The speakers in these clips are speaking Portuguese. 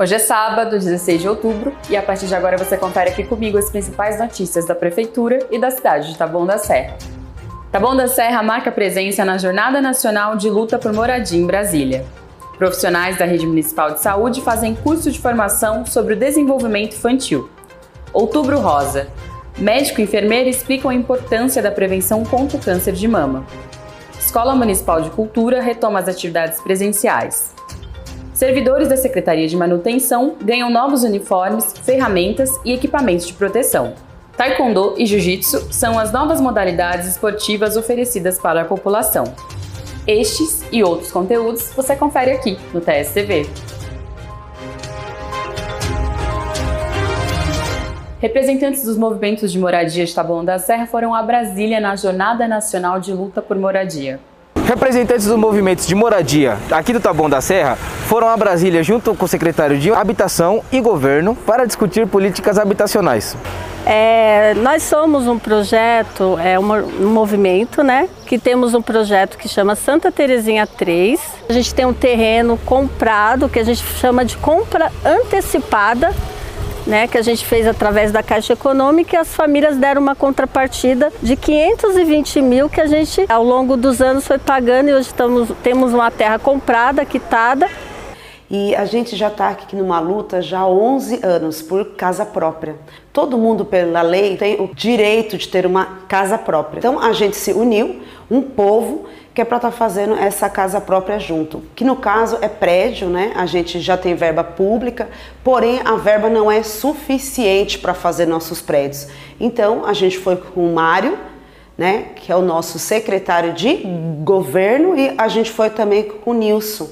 Hoje é sábado, 16 de outubro, e a partir de agora você confere aqui comigo as principais notícias da Prefeitura e da cidade de Taboão da Serra. Taboão da Serra marca presença na Jornada Nacional de Luta por Moradia em Brasília. Profissionais da Rede Municipal de Saúde fazem curso de formação sobre o desenvolvimento infantil. Outubro Rosa. Médico e enfermeira explicam a importância da prevenção contra o câncer de mama. Escola Municipal de Cultura retoma as atividades presenciais. Servidores da Secretaria de Manutenção ganham novos uniformes, ferramentas e equipamentos de proteção. Taekwondo e Jiu-Jitsu são as novas modalidades esportivas oferecidas para a população. Estes e outros conteúdos você confere aqui no TSTV. Representantes dos movimentos de moradia de Taboão da Serra foram a Brasília na Jornada Nacional de Luta por Moradia. Representantes dos movimentos de moradia aqui do Taboão da Serra foram a Brasília junto com o secretário de Habitação e Governo para discutir políticas habitacionais. É, nós somos um projeto, é um, movimento, né? Que temos um projeto que chama Santa Terezinha 3. A gente tem um terreno comprado que a gente chama de compra antecipada né, que a gente fez através da Caixa Econômica e as famílias deram uma contrapartida de 520 mil que a gente ao longo dos anos foi pagando e hoje estamos, temos uma terra comprada, quitada. E a gente já está aqui numa luta já há 11 anos por casa própria. Todo mundo, pela lei, tem o direito de ter uma casa própria. Então a gente se uniu, um povo, que é para estar tá fazendo essa casa própria junto. Que no caso é prédio, né? A gente já tem verba pública, porém a verba não é suficiente para fazer nossos prédios. Então a gente foi com o Mário, né? Que é o nosso secretário de governo, e a gente foi também com o Nilson,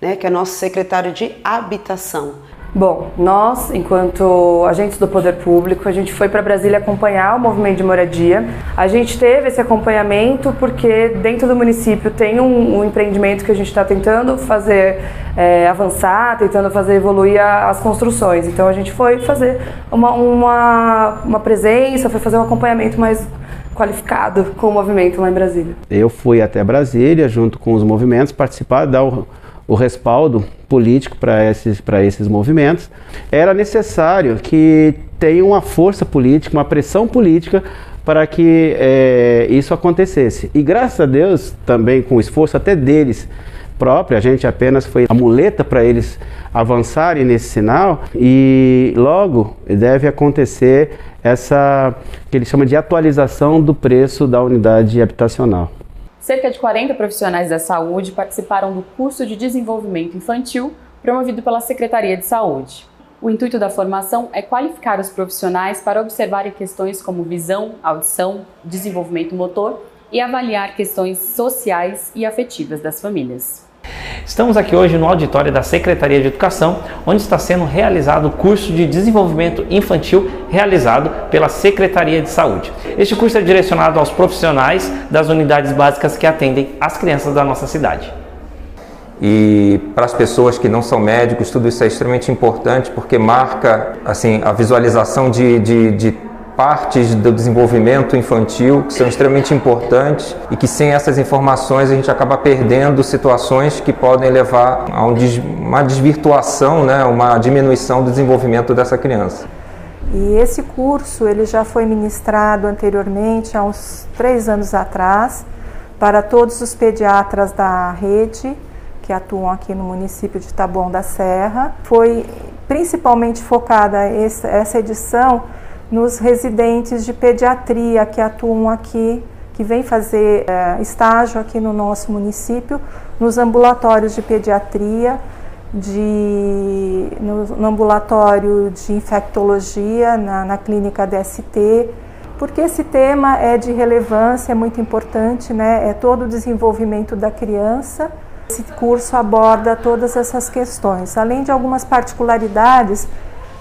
né? Que é nosso secretário de habitação. Bom, nós, enquanto agentes do poder público, a gente foi para Brasília acompanhar o movimento de moradia. A gente teve esse acompanhamento porque dentro do município tem um, um empreendimento que a gente está tentando fazer é, avançar, tentando fazer evoluir a, as construções. Então a gente foi fazer uma, uma, uma presença, foi fazer um acompanhamento mais qualificado com o movimento lá em Brasília. Eu fui até Brasília junto com os movimentos participar da o respaldo político para esses, esses movimentos, era necessário que tenha uma força política, uma pressão política para que é, isso acontecesse. E graças a Deus, também com o esforço até deles próprio, a gente apenas foi a muleta para eles avançarem nesse sinal e logo deve acontecer essa que ele chama de atualização do preço da unidade habitacional. Cerca de 40 profissionais da saúde participaram do curso de desenvolvimento infantil promovido pela Secretaria de Saúde. O intuito da formação é qualificar os profissionais para observarem questões como visão, audição, desenvolvimento motor e avaliar questões sociais e afetivas das famílias. Estamos aqui hoje no auditório da Secretaria de Educação, onde está sendo realizado o curso de desenvolvimento infantil realizado pela Secretaria de Saúde. Este curso é direcionado aos profissionais das unidades básicas que atendem as crianças da nossa cidade. E para as pessoas que não são médicos, tudo isso é extremamente importante porque marca assim a visualização de, de, de partes do desenvolvimento infantil que são extremamente importantes e que sem essas informações a gente acaba perdendo situações que podem levar a um uma desvirtuação, né, uma diminuição do desenvolvimento dessa criança. E esse curso ele já foi ministrado anteriormente, há uns três anos atrás, para todos os pediatras da rede que atuam aqui no município de Taboão da Serra. Foi principalmente focada essa edição nos residentes de pediatria que atuam aqui, que vêm fazer é, estágio aqui no nosso município, nos ambulatórios de pediatria, de, no, no ambulatório de infectologia, na, na clínica DST, porque esse tema é de relevância, é muito importante, né? é todo o desenvolvimento da criança. Esse curso aborda todas essas questões, além de algumas particularidades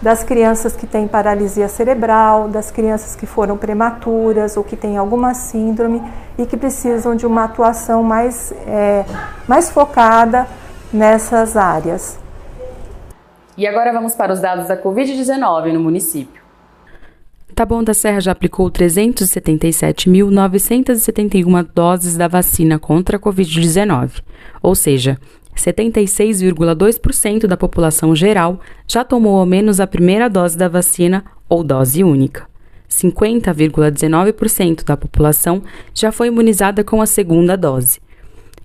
das crianças que têm paralisia cerebral, das crianças que foram prematuras ou que têm alguma síndrome e que precisam de uma atuação mais, é, mais focada nessas áreas. E agora vamos para os dados da Covid-19 no município. Taboão da Serra já aplicou 377.971 doses da vacina contra a Covid-19, ou seja, 76,2% da população geral já tomou ao menos a primeira dose da vacina ou dose única. 50,19% da população já foi imunizada com a segunda dose.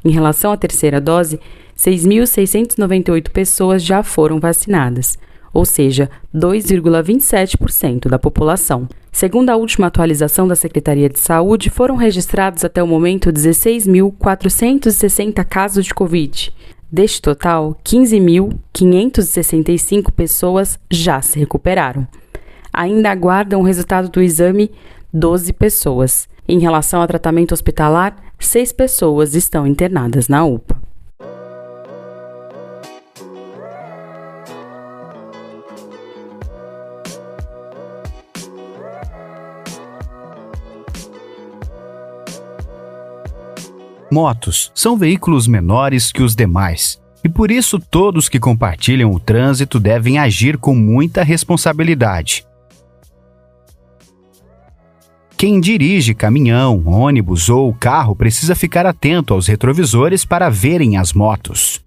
Em relação à terceira dose, 6.698 pessoas já foram vacinadas, ou seja, 2,27% da população. Segundo a última atualização da Secretaria de Saúde, foram registrados até o momento 16.460 casos de Covid. Deste total, 15.565 pessoas já se recuperaram. Ainda aguardam o resultado do exame 12 pessoas. Em relação ao tratamento hospitalar, seis pessoas estão internadas na UPA. Motos são veículos menores que os demais. E por isso todos que compartilham o trânsito devem agir com muita responsabilidade. Quem dirige caminhão, ônibus ou carro precisa ficar atento aos retrovisores para verem as motos.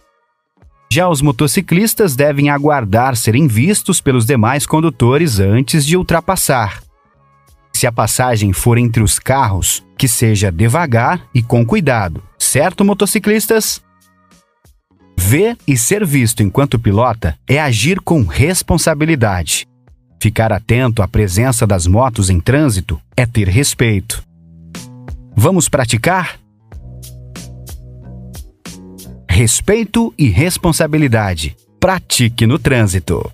Já os motociclistas devem aguardar serem vistos pelos demais condutores antes de ultrapassar. Se a passagem for entre os carros, que seja devagar e com cuidado, certo, motociclistas? Ver e ser visto enquanto pilota é agir com responsabilidade. Ficar atento à presença das motos em trânsito é ter respeito. Vamos praticar? Respeito e responsabilidade. Pratique no trânsito.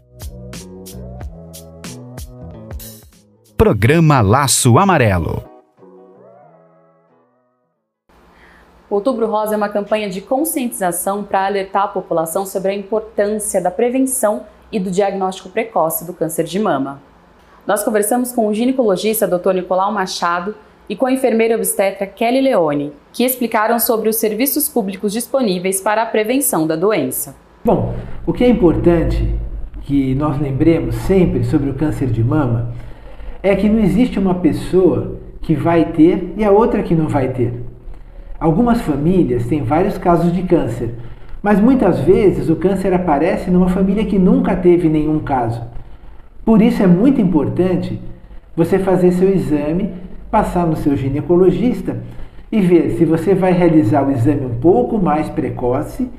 Programa Laço Amarelo. Outubro Rosa é uma campanha de conscientização para alertar a população sobre a importância da prevenção e do diagnóstico precoce do câncer de mama. Nós conversamos com o ginecologista Dr. Nicolau Machado e com a enfermeira obstetra Kelly Leone, que explicaram sobre os serviços públicos disponíveis para a prevenção da doença. Bom, o que é importante que nós lembremos sempre sobre o câncer de mama é que não existe uma pessoa que vai ter e a outra que não vai ter. Algumas famílias têm vários casos de câncer, mas muitas vezes o câncer aparece numa família que nunca teve nenhum caso. Por isso é muito importante você fazer seu exame, passar no seu ginecologista e ver se você vai realizar o exame um pouco mais precoce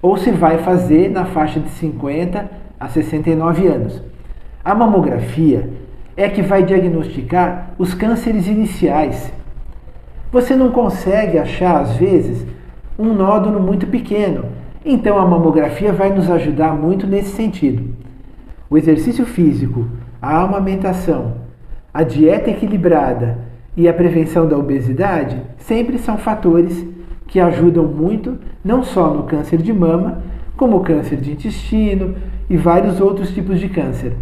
ou se vai fazer na faixa de 50 a 69 anos. A mamografia é que vai diagnosticar os cânceres iniciais. Você não consegue achar, às vezes, um nódulo muito pequeno, então a mamografia vai nos ajudar muito nesse sentido. O exercício físico, a amamentação, a dieta equilibrada e a prevenção da obesidade sempre são fatores que ajudam muito não só no câncer de mama, como o câncer de intestino e vários outros tipos de câncer.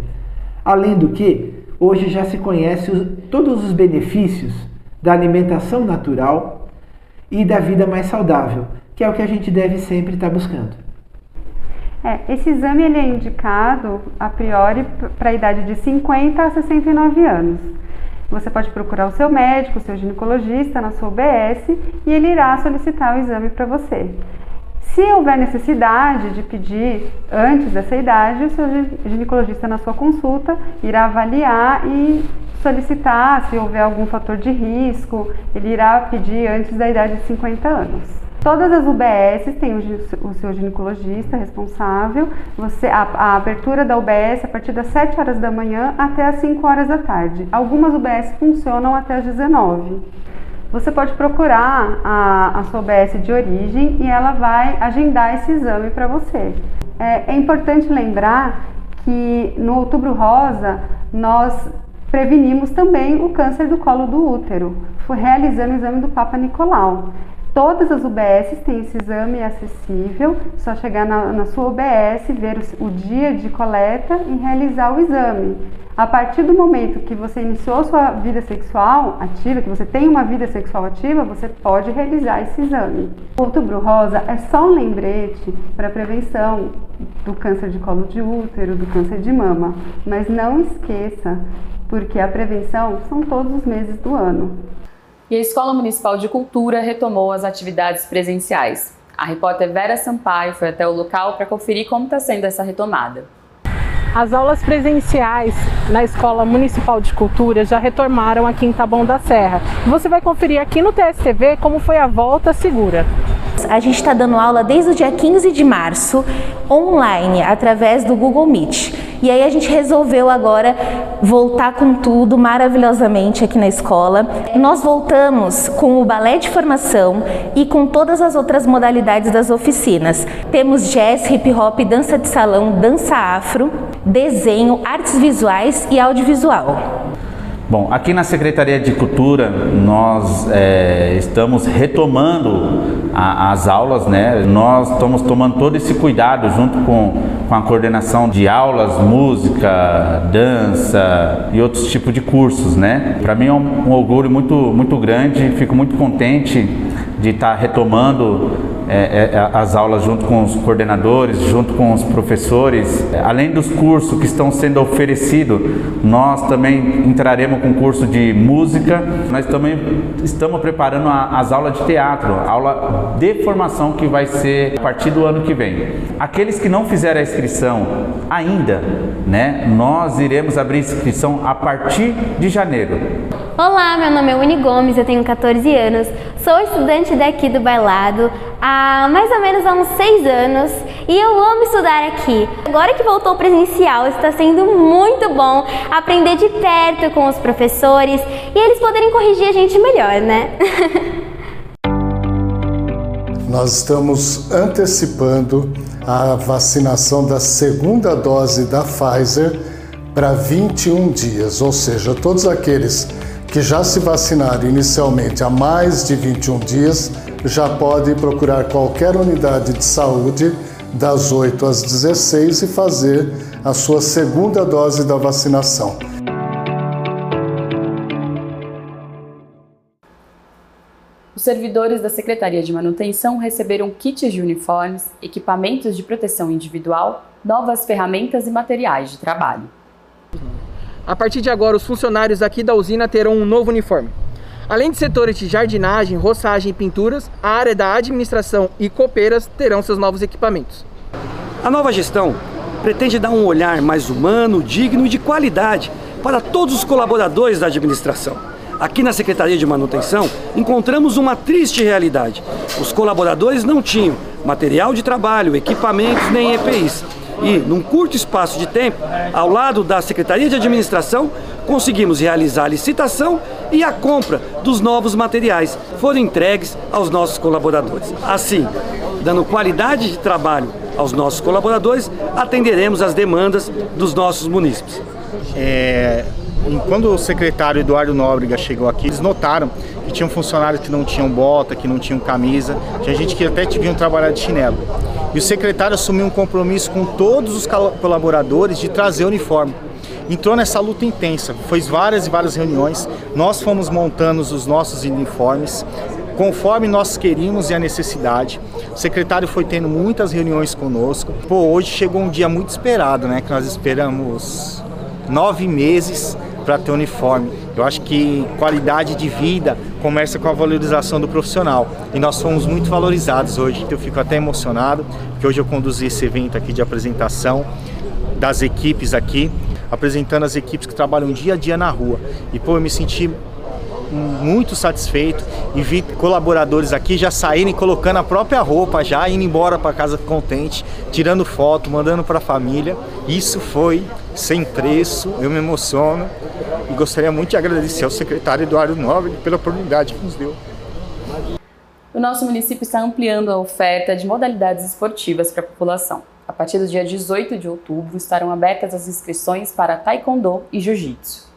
Além do que, hoje já se conhece todos os benefícios da alimentação natural e da vida mais saudável, que é o que a gente deve sempre estar buscando. É, esse exame ele é indicado a priori para a idade de 50 a 69 anos. Você pode procurar o seu médico, o seu ginecologista na sua UBS e ele irá solicitar o exame para você. Se houver necessidade de pedir antes dessa idade, o seu ginecologista na sua consulta irá avaliar e solicitar se houver algum fator de risco, ele irá pedir antes da idade de 50 anos. Todas as UBS têm o, seu ginecologista responsável. Você, a, a, abertura da UBS é a partir das 7 horas da manhã até as 5 horas da tarde. Algumas UBS funcionam até as 19. Você pode procurar a, a sua UBS de origem e ela vai agendar esse exame para você. É, é importante lembrar que no Outubro Rosa nós prevenimos também o câncer do colo do útero, realizando o exame do Papa Nicolau. Todas as UBS têm esse exame acessível, só chegar na, na sua UBS, ver o, o, dia de coleta e realizar o exame. A partir do momento que você iniciou sua vida sexual ativa, que você tem uma vida sexual ativa, você pode realizar esse exame. O outubro rosa é só um lembrete para prevenção do câncer de colo de útero, do câncer de mama, mas não esqueça, porque a prevenção são todos os meses do ano e a Escola Municipal de Cultura retomou as atividades presenciais. A repórter Vera Sampaio foi até o local para conferir como está sendo essa retomada. As aulas presenciais na Escola Municipal de Cultura já retornaram aqui em Taboão da Serra. Você vai conferir aqui no TSTV como foi a volta segura. A gente está dando aula desde o dia 15 de março, online, através do Google Meet. E aí a gente resolveu agora voltar com tudo maravilhosamente aqui na escola. Nós voltamos com o balé de formação e com todas as outras modalidades das oficinas. Temos jazz, hip hop, dança de salão, dança afro, desenho, artes visuais e audiovisual. Bom, aqui na Secretaria de Cultura nós é, estamos retomando a, as aulas, né? Nós estamos tomando todo esse cuidado junto com, com a coordenação de aulas, música, dança e outros tipos de cursos, né? Para mim é um, um orgulho muito, muito grande, fico muito contente de estar retomando é, é, as aulas junto com os coordenadores, junto com os professores. Além dos cursos que estão sendo oferecidos, nós também entraremos com curso de música. Nós também estamos preparando a, as aulas de teatro, aula de formação que vai ser a partir do ano que vem. Aqueles que não fizeram a inscrição ainda, né, nós iremos abrir inscrição a partir de janeiro. Olá, meu nome é Uni Gomes, eu tenho 14 anos, sou estudante daqui do Bailado há mais ou menos há uns 6 anos e eu amo estudar aqui. Agora que voltou presencial, está sendo muito bom aprender de perto com os professores e eles poderem corrigir a gente melhor, né? Nós estamos antecipando a vacinação da segunda dose da Pfizer para 21 dias, ou seja, todos aqueles que já se vacinaram inicialmente há mais de 21 dias já podem procurar qualquer unidade de saúde das 8 às 16 e fazer a sua segunda dose da vacinação. Os servidores da Secretaria de Manutenção receberam kits de uniformes, equipamentos de proteção individual, novas ferramentas e materiais de trabalho. A partir de agora, os funcionários aqui da usina terão um novo uniforme. Além de setores de jardinagem, roçagem e pinturas, a área da administração e copeiras terão seus novos equipamentos. A nova gestão pretende dar um olhar mais humano, digno e de qualidade para todos os colaboradores da administração. Aqui na Secretaria de Manutenção encontramos uma triste realidade. Os colaboradores não tinham material de trabalho, equipamentos nem EPIs e, num curto espaço de tempo, ao lado da Secretaria de Administração, conseguimos realizar a licitação e a compra dos novos materiais foram entregues aos nossos colaboradores. Assim, dando qualidade de trabalho aos nossos colaboradores, atenderemos as demandas dos nossos munícipes. É, quando o secretário Eduardo Nóbrega chegou aqui, eles notaram que tinham funcionários que não tinham bota, que não tinham camisa, tinha gente que até vinham trabalhar de chinelo. E o secretário assumiu um compromisso com todos os colaboradores de trazer uniforme. Entrou nessa luta intensa, fez várias e várias reuniões, nós fomos montando os nossos uniformes, conforme nós queríamos e a necessidade. O secretário foi tendo muitas reuniões conosco. Pô, hoje chegou um dia muito esperado, né? Que nós esperamos nove meses para ter uniforme. Eu acho que qualidade de vida começa com a valorização do profissional e nós fomos muito valorizados hoje. Eu fico até emocionado que hoje eu conduzi esse evento aqui de apresentação das equipes aqui, apresentando as equipes que trabalham dia a dia na rua. E pô, eu me senti muito satisfeito e vi colaboradores aqui já saírem colocando a própria roupa, já indo embora para casa contente, tirando foto, mandando para a família. Isso foi sem preço, eu me emociono e gostaria muito de agradecer ao secretário Eduardo Nobre pela oportunidade que nos deu. O nosso município está ampliando a oferta de modalidades esportivas para a população. A partir do dia 18 de outubro estarão abertas as inscrições para Taekwondo e Jiu-Jitsu.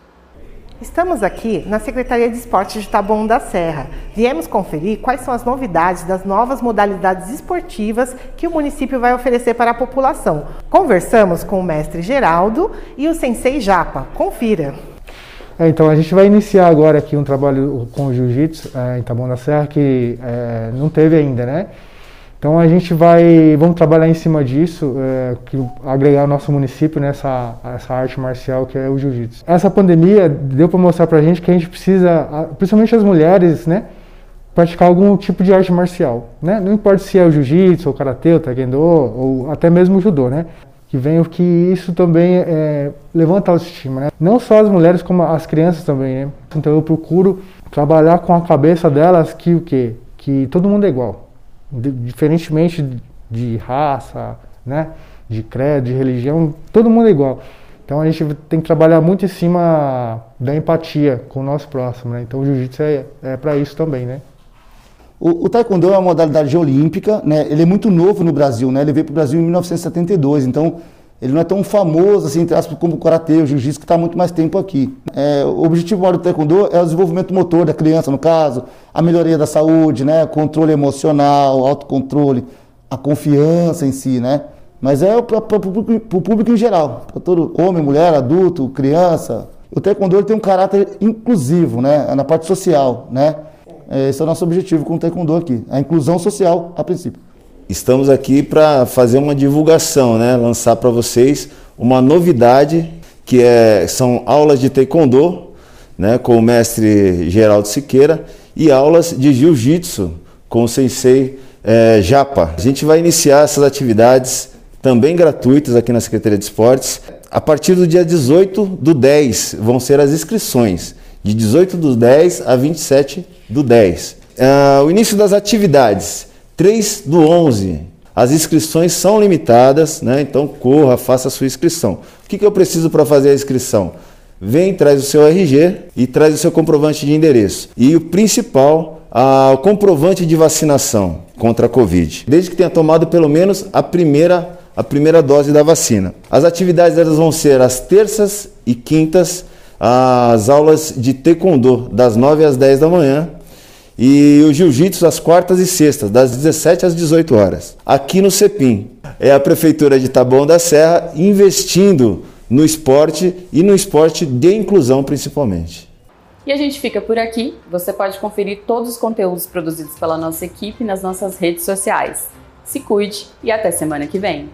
Estamos aqui na Secretaria de Esportes de Taboão da Serra. Viemos conferir quais são as novidades das novas modalidades esportivas que o município vai oferecer para a população. Conversamos com o mestre Geraldo e o sensei Japa. Confira. É, então a gente vai iniciar agora aqui um trabalho com o jiu-jitsu é, em Taboão da Serra que é, não teve ainda, né? Então a gente vai, vamos trabalhar em cima disso, é, que, agregar o nosso município nessa essa arte marcial que é o jiu-jitsu. Essa pandemia deu para mostrar para a gente que a gente precisa, principalmente as mulheres, né, praticar algum tipo de arte marcial, né? Não importa se é o jiu-jitsu, o karatê, o taekwondo ou até mesmo o judô, né? Que venho que isso também é, levanta a autoestima, né? Não só as mulheres como as crianças também, né? Então eu procuro trabalhar com a cabeça delas que o quê? Que todo mundo é igual, diferentemente de raça, né? De credo, de religião, todo mundo é igual. Então a gente tem que trabalhar muito em cima da empatia com o nosso próximo, né? Então o jiu-jitsu é, é para isso também, né? O, o, taekwondo é uma modalidade olímpica, né? Ele é muito novo no Brasil, né? Ele veio para o Brasil em 1972, então ele não é tão famoso assim, entre aspas, como o karatê, o jiu-jitsu que está muito mais tempo aqui. É, o objetivo maior do taekwondo é o desenvolvimento motor da criança, no caso, a melhoria da saúde, né? Controle emocional, autocontrole, a confiança em si, né? Mas é para o público em geral, para todo homem, mulher, adulto, criança. O taekwondo tem um caráter inclusivo, né? Na parte social, né? Esse é o nosso objetivo com o taekwondo aqui, a inclusão social a princípio. Estamos aqui para fazer uma divulgação, né? Lançar para vocês uma novidade que é, são aulas de taekwondo, né? Com o mestre Geraldo Siqueira e aulas de jiu-jitsu com o sensei é, Japa. A gente vai iniciar essas atividades também gratuitas aqui na Secretaria de Esportes. A partir do dia 18 do 10 vão ser as inscrições, de 18 do 10 a 27 do 10. Uh, ah, o início das atividades, 3 do 11. As inscrições são limitadas, né? então corra, faça a sua inscrição. O que, que eu preciso para fazer a inscrição? Vem, traz o seu RG e traz o seu comprovante de endereço. E o principal, o comprovante de vacinação contra a Covid. Desde que tenha tomado pelo menos a primeira a primeira dose da vacina. As atividades elas vão ser às terças e quintas, as aulas de taekwondo das 9 às 10 da manhã e o jiu-jitsu às quartas e sextas, das 17 às 18 horas. Aqui no CEPIM, é a prefeitura de Taboão da Serra investindo no esporte e no esporte de inclusão principalmente. E a gente fica por aqui. Você pode conferir todos os conteúdos produzidos pela nossa equipe nas nossas redes sociais. Se cuide e até semana que vem.